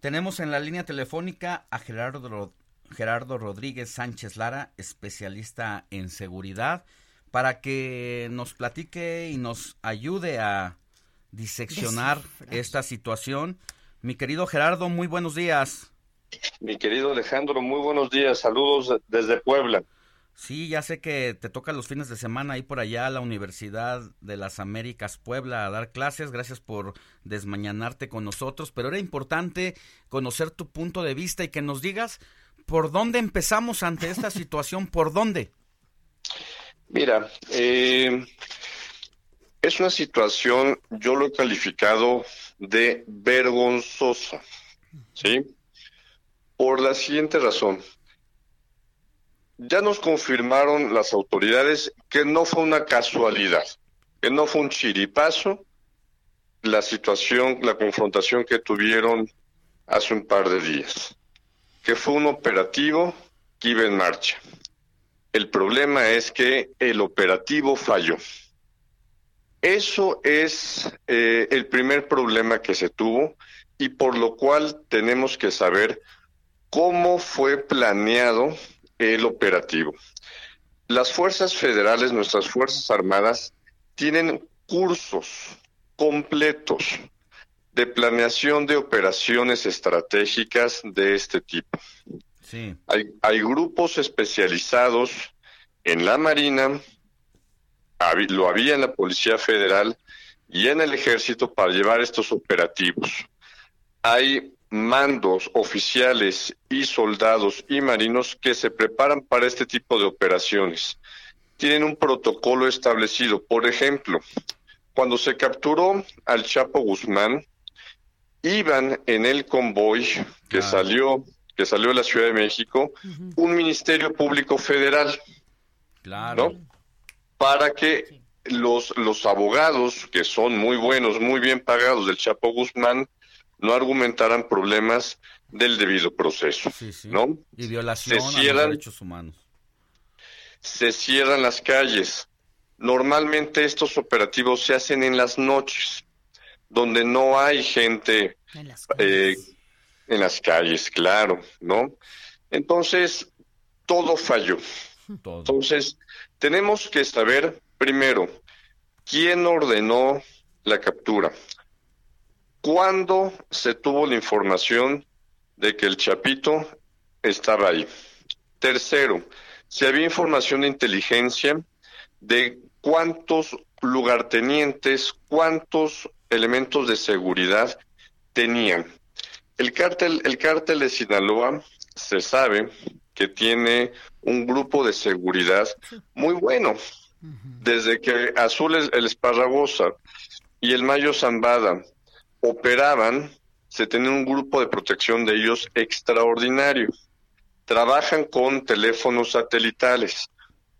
Tenemos en la línea telefónica a Gerardo Gerardo Rodríguez Sánchez Lara, especialista en seguridad, para que nos platique y nos ayude a diseccionar esta situación. Mi querido Gerardo, muy buenos días. Mi querido Alejandro, muy buenos días. Saludos desde Puebla. Sí, ya sé que te toca los fines de semana ir por allá a la Universidad de las Américas Puebla a dar clases. Gracias por desmañanarte con nosotros, pero era importante conocer tu punto de vista y que nos digas por dónde empezamos ante esta situación, por dónde. Mira, eh, es una situación, yo lo he calificado de vergonzosa, ¿sí? Por la siguiente razón. Ya nos confirmaron las autoridades que no fue una casualidad, que no fue un chiripazo la situación, la confrontación que tuvieron hace un par de días, que fue un operativo que iba en marcha. El problema es que el operativo falló. Eso es eh, el primer problema que se tuvo y por lo cual tenemos que saber cómo fue planeado el operativo. Las fuerzas federales, nuestras fuerzas armadas, tienen cursos completos de planeación de operaciones estratégicas de este tipo. Sí. Hay, hay grupos especializados en la Marina, lo había en la Policía Federal y en el Ejército para llevar estos operativos. Hay mandos oficiales y soldados y marinos que se preparan para este tipo de operaciones. Tienen un protocolo establecido. Por ejemplo, cuando se capturó al Chapo Guzmán, iban en el convoy que salió que salió de la Ciudad de México un Ministerio Público Federal. Claro. Para que los, los abogados, que son muy buenos, muy bien pagados del Chapo Guzmán, no argumentaran problemas del debido proceso, ¿no? Y violación a los derechos humanos. Se cierran las calles. Normalmente estos operativos se hacen en las noches, donde no hay gente en las calles, eh, en las calles claro, ¿no? Entonces, todo falló. Entonces, tenemos que saber primero quién ordenó la captura, ¿Cuándo se tuvo la información de que el Chapito estaba ahí? Tercero, si había información de inteligencia de cuántos lugartenientes, cuántos elementos de seguridad tenían. El cártel, el cártel de Sinaloa se sabe que tiene un grupo de seguridad muy bueno. Desde que Azul el Esparragosa y el Mayo Zambada operaban, se tenía un grupo de protección de ellos extraordinario. Trabajan con teléfonos satelitales.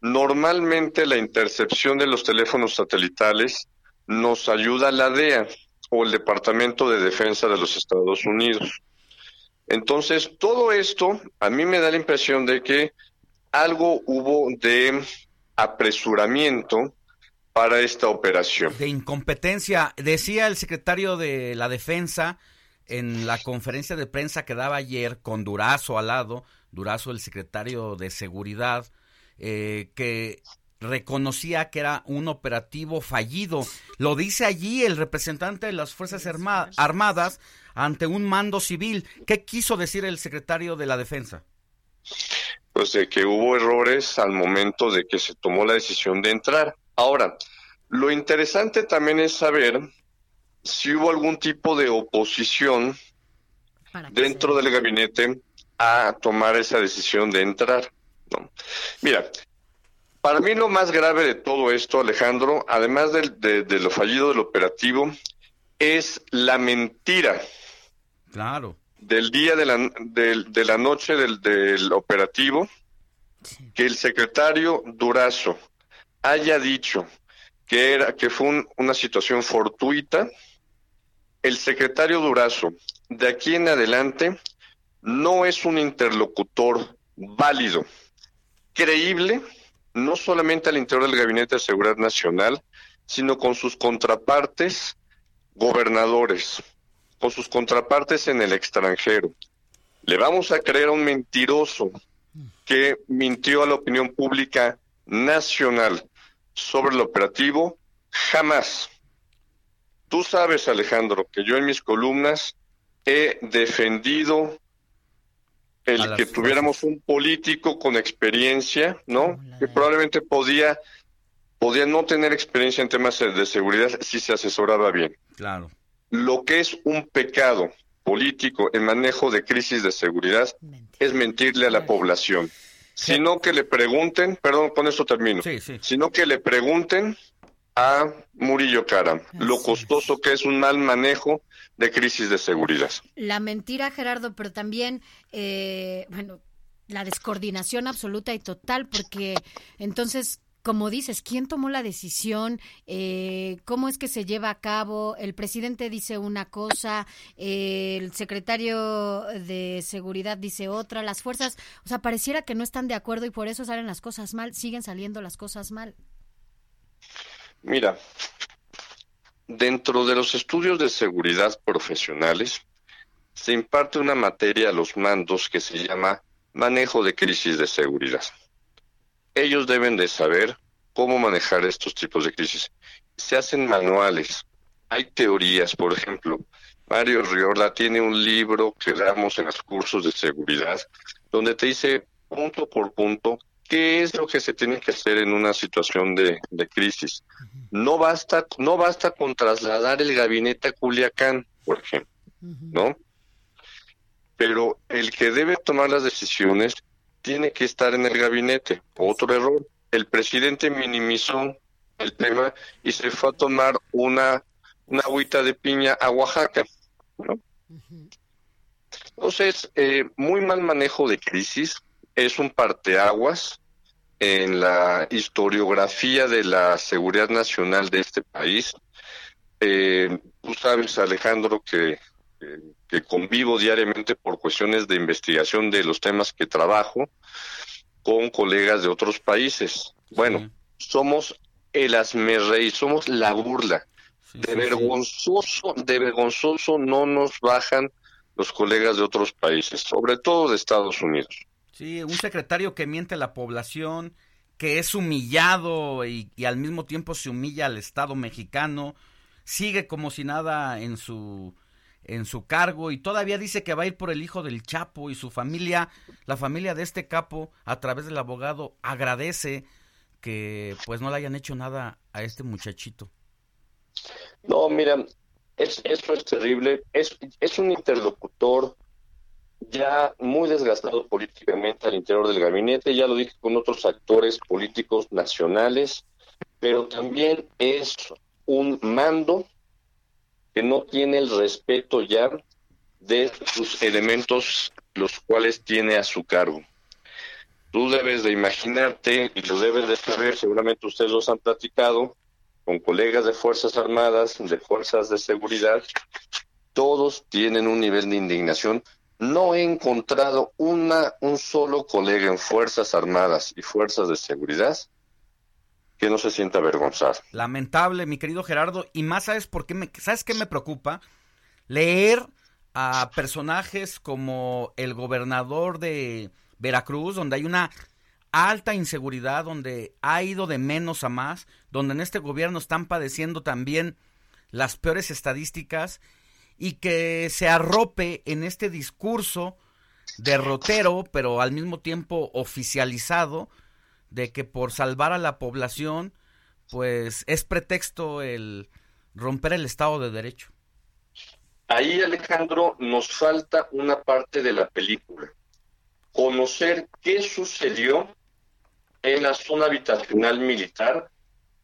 Normalmente la intercepción de los teléfonos satelitales nos ayuda la DEA o el Departamento de Defensa de los Estados Unidos. Entonces, todo esto a mí me da la impresión de que algo hubo de apresuramiento para esta operación. De incompetencia, decía el secretario de la Defensa en la conferencia de prensa que daba ayer con Durazo al lado, Durazo el secretario de Seguridad, eh, que reconocía que era un operativo fallido. Lo dice allí el representante de las Fuerzas Armadas ante un mando civil. ¿Qué quiso decir el secretario de la Defensa? Pues de que hubo errores al momento de que se tomó la decisión de entrar. Ahora, lo interesante también es saber si hubo algún tipo de oposición dentro del gabinete a tomar esa decisión de entrar. Mira, para mí lo más grave de todo esto, Alejandro, además de, lo fallido del operativo, es la mentira. Claro. Del día de la, de la noche del, del operativo, que el secretario Durazo haya dicho que era que fue una situación fortuita, el secretario Durazo de aquí en adelante no es un interlocutor válido, creíble, no solamente al interior del Gabinete de Seguridad Nacional, sino con sus contrapartes gobernadores, con sus contrapartes en el extranjero. Le vamos a creer a un mentiroso que mintió a la opinión pública nacional sobre el operativo, jamás. Tú sabes, Alejandro, que yo en mis columnas he defendido el que tuviéramos un político con experiencia, ¿no? Que probablemente podía, podía no tener experiencia en temas de seguridad si se asesoraba bien. Claro. Lo que es un pecado político en manejo de crisis de seguridad es mentirle a la población. Sino que le pregunten, perdón, con esto termino, sino que le pregunten a Murillo Cara lo costoso que es un mal manejo de crisis de seguridad. La mentira, Gerardo, pero también, eh, bueno, la descoordinación absoluta y total, porque entonces como dices, ¿quién tomó la decisión? Eh, ¿Cómo es que se lleva a cabo? El presidente dice una cosa, eh, el secretario de Seguridad dice otra, las fuerzas, o sea, pareciera que no están de acuerdo y por eso salen las cosas mal, siguen saliendo las cosas mal. Mira, dentro de los estudios de seguridad profesionales, se imparte una materia a los mandos que se llama manejo de crisis de seguridad ellos deben de saber cómo manejar estos tipos de crisis. Se hacen manuales, hay teorías, por ejemplo, Mario Riorda tiene un libro que damos en los cursos de seguridad, donde te dice punto por punto qué es lo que se tiene que hacer en una situación de, crisis. No basta, no basta con trasladar el gabinete a Culiacán, por ejemplo, ¿no? Pero el que debe tomar las decisiones tiene que estar en el gabinete. Otro error, el presidente minimizó el tema y se fue a tomar una, una agüita de piña a Oaxaca. Entonces, eh, muy mal manejo de crisis es un parteaguas en la historiografía de la seguridad nacional de este país. Eh, tú sabes, Alejandro, que que convivo diariamente por cuestiones de investigación de los temas que trabajo con colegas de otros países. Bueno, somos el asmerrey, somos la burla. de vergonzoso, de vergonzoso no nos bajan los colegas de otros países, sobre todo de Estados Unidos. Sí, un secretario que miente a la población, que es humillado y al mismo tiempo se humilla al Estado mexicano, sigue como si nada en su en su cargo y todavía dice que va a ir por el hijo del Chapo y su familia, la familia de este capo, a través del abogado, agradece que pues no le hayan hecho nada a este muchachito. No, mira, es, eso es terrible. Es, es un interlocutor ya muy desgastado políticamente al interior del gabinete, ya lo dije con otros actores políticos nacionales, pero también es un mando que no tiene el respeto ya de sus elementos los cuales tiene a su cargo. Tú debes de imaginarte y lo debes de saber, seguramente ustedes los han platicado con colegas de Fuerzas Armadas, de Fuerzas de Seguridad, todos tienen un nivel de indignación. No he encontrado una, un solo colega en Fuerzas Armadas y Fuerzas de Seguridad que no se sienta avergonzado. Lamentable, mi querido Gerardo, y más sabes por qué me, sabes qué me preocupa leer a personajes como el gobernador de Veracruz, donde hay una alta inseguridad, donde ha ido de menos a más, donde en este gobierno están padeciendo también las peores estadísticas y que se arrope en este discurso derrotero, pero al mismo tiempo oficializado, de que por salvar a la población, pues es pretexto el romper el Estado de Derecho. Ahí, Alejandro, nos falta una parte de la película. Conocer qué sucedió en la zona habitacional militar,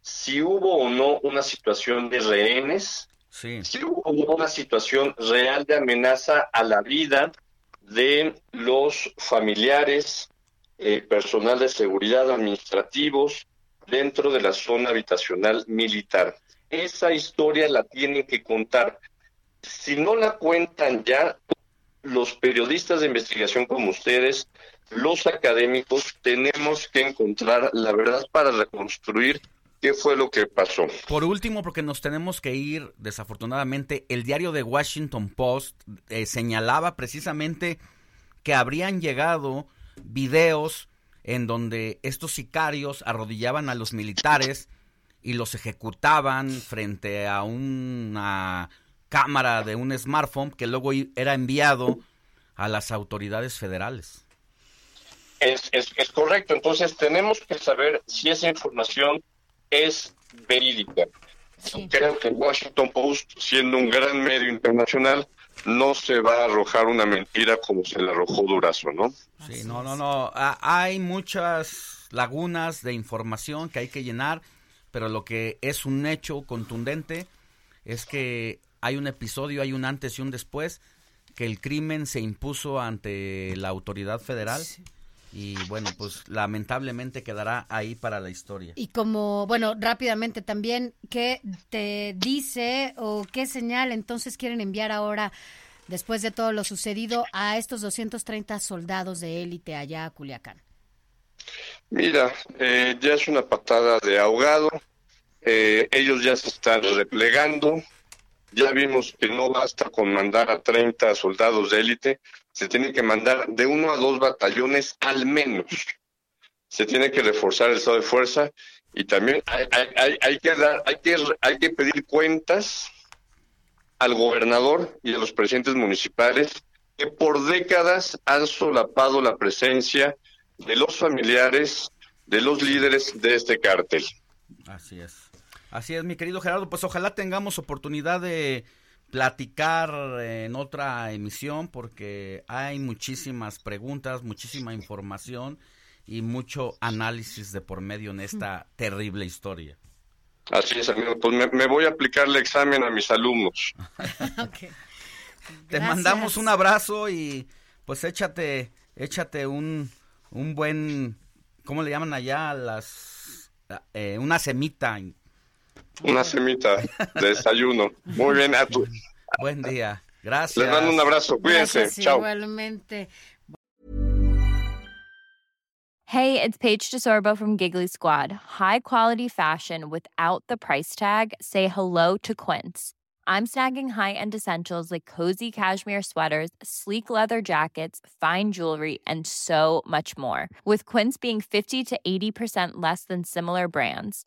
si hubo o no una situación de rehenes Sí. hubo una situación real de amenaza a la vida de los familiares, eh, personal de seguridad, administrativos, dentro de la zona habitacional militar. Esa historia la tienen que contar. Si no la cuentan ya, los periodistas de investigación como ustedes, los académicos, tenemos que encontrar la verdad para reconstruir qué fue lo que pasó. Por último, porque nos tenemos que ir, desafortunadamente, el diario de Washington Post eh, señalaba precisamente que habrían llegado videos en donde estos sicarios arrodillaban a los militares y los ejecutaban frente a una cámara de un smartphone que luego era enviado a las autoridades federales. Es, es, correcto, entonces tenemos que saber si esa información es verídica. Creo que Washington Post, siendo un gran medio internacional, no se va a arrojar una mentira como se le arrojó Durazo, ¿no? Sí, no, no, no. hay muchas lagunas de información que hay que llenar, pero lo que es un hecho contundente es que hay un episodio, hay un antes y un después, que el crimen se impuso ante la autoridad federal. Y bueno, pues lamentablemente quedará ahí para la historia. Y como, bueno, rápidamente también, ¿qué te dice o qué señal entonces quieren enviar ahora, después de todo lo sucedido, a estos 230 soldados de élite allá a Culiacán? Mira, eh, ya es una patada de ahogado, eh, ellos ya se están replegando, ya vimos que no basta con mandar a 30 soldados de élite, se tiene que mandar de uno a dos batallones al menos. Se tiene que reforzar el estado de fuerza y también hay, hay hay que pedir cuentas al gobernador y a los presidentes municipales que por décadas han solapado la presencia de los familiares de los líderes de este cártel. Así es. Así es, mi querido Gerardo, pues ojalá tengamos oportunidad de platicar en otra emisión porque hay muchísimas preguntas, muchísima información y mucho análisis de por medio en esta terrible historia. Así es, amigo. Pues me, voy a aplicar el examen a mis alumnos. Te mandamos un abrazo y pues échate, échate un, un buen, ¿cómo le llaman allá? Las, eh, una semita una semita de desayuno. Muy bien, a tu. Buen día. Gracias. Les mando un abrazo. Cuídense. Chao. Igualmente. Hey, it's Paige DeSorbo from Giggly Squad. High quality fashion without the price tag. Say hello to Quince. I'm snagging high-end essentials like cozy cashmere sweaters, sleek leather jackets, fine jewelry, and so much more. With Quince being 50 to 80% less than similar brands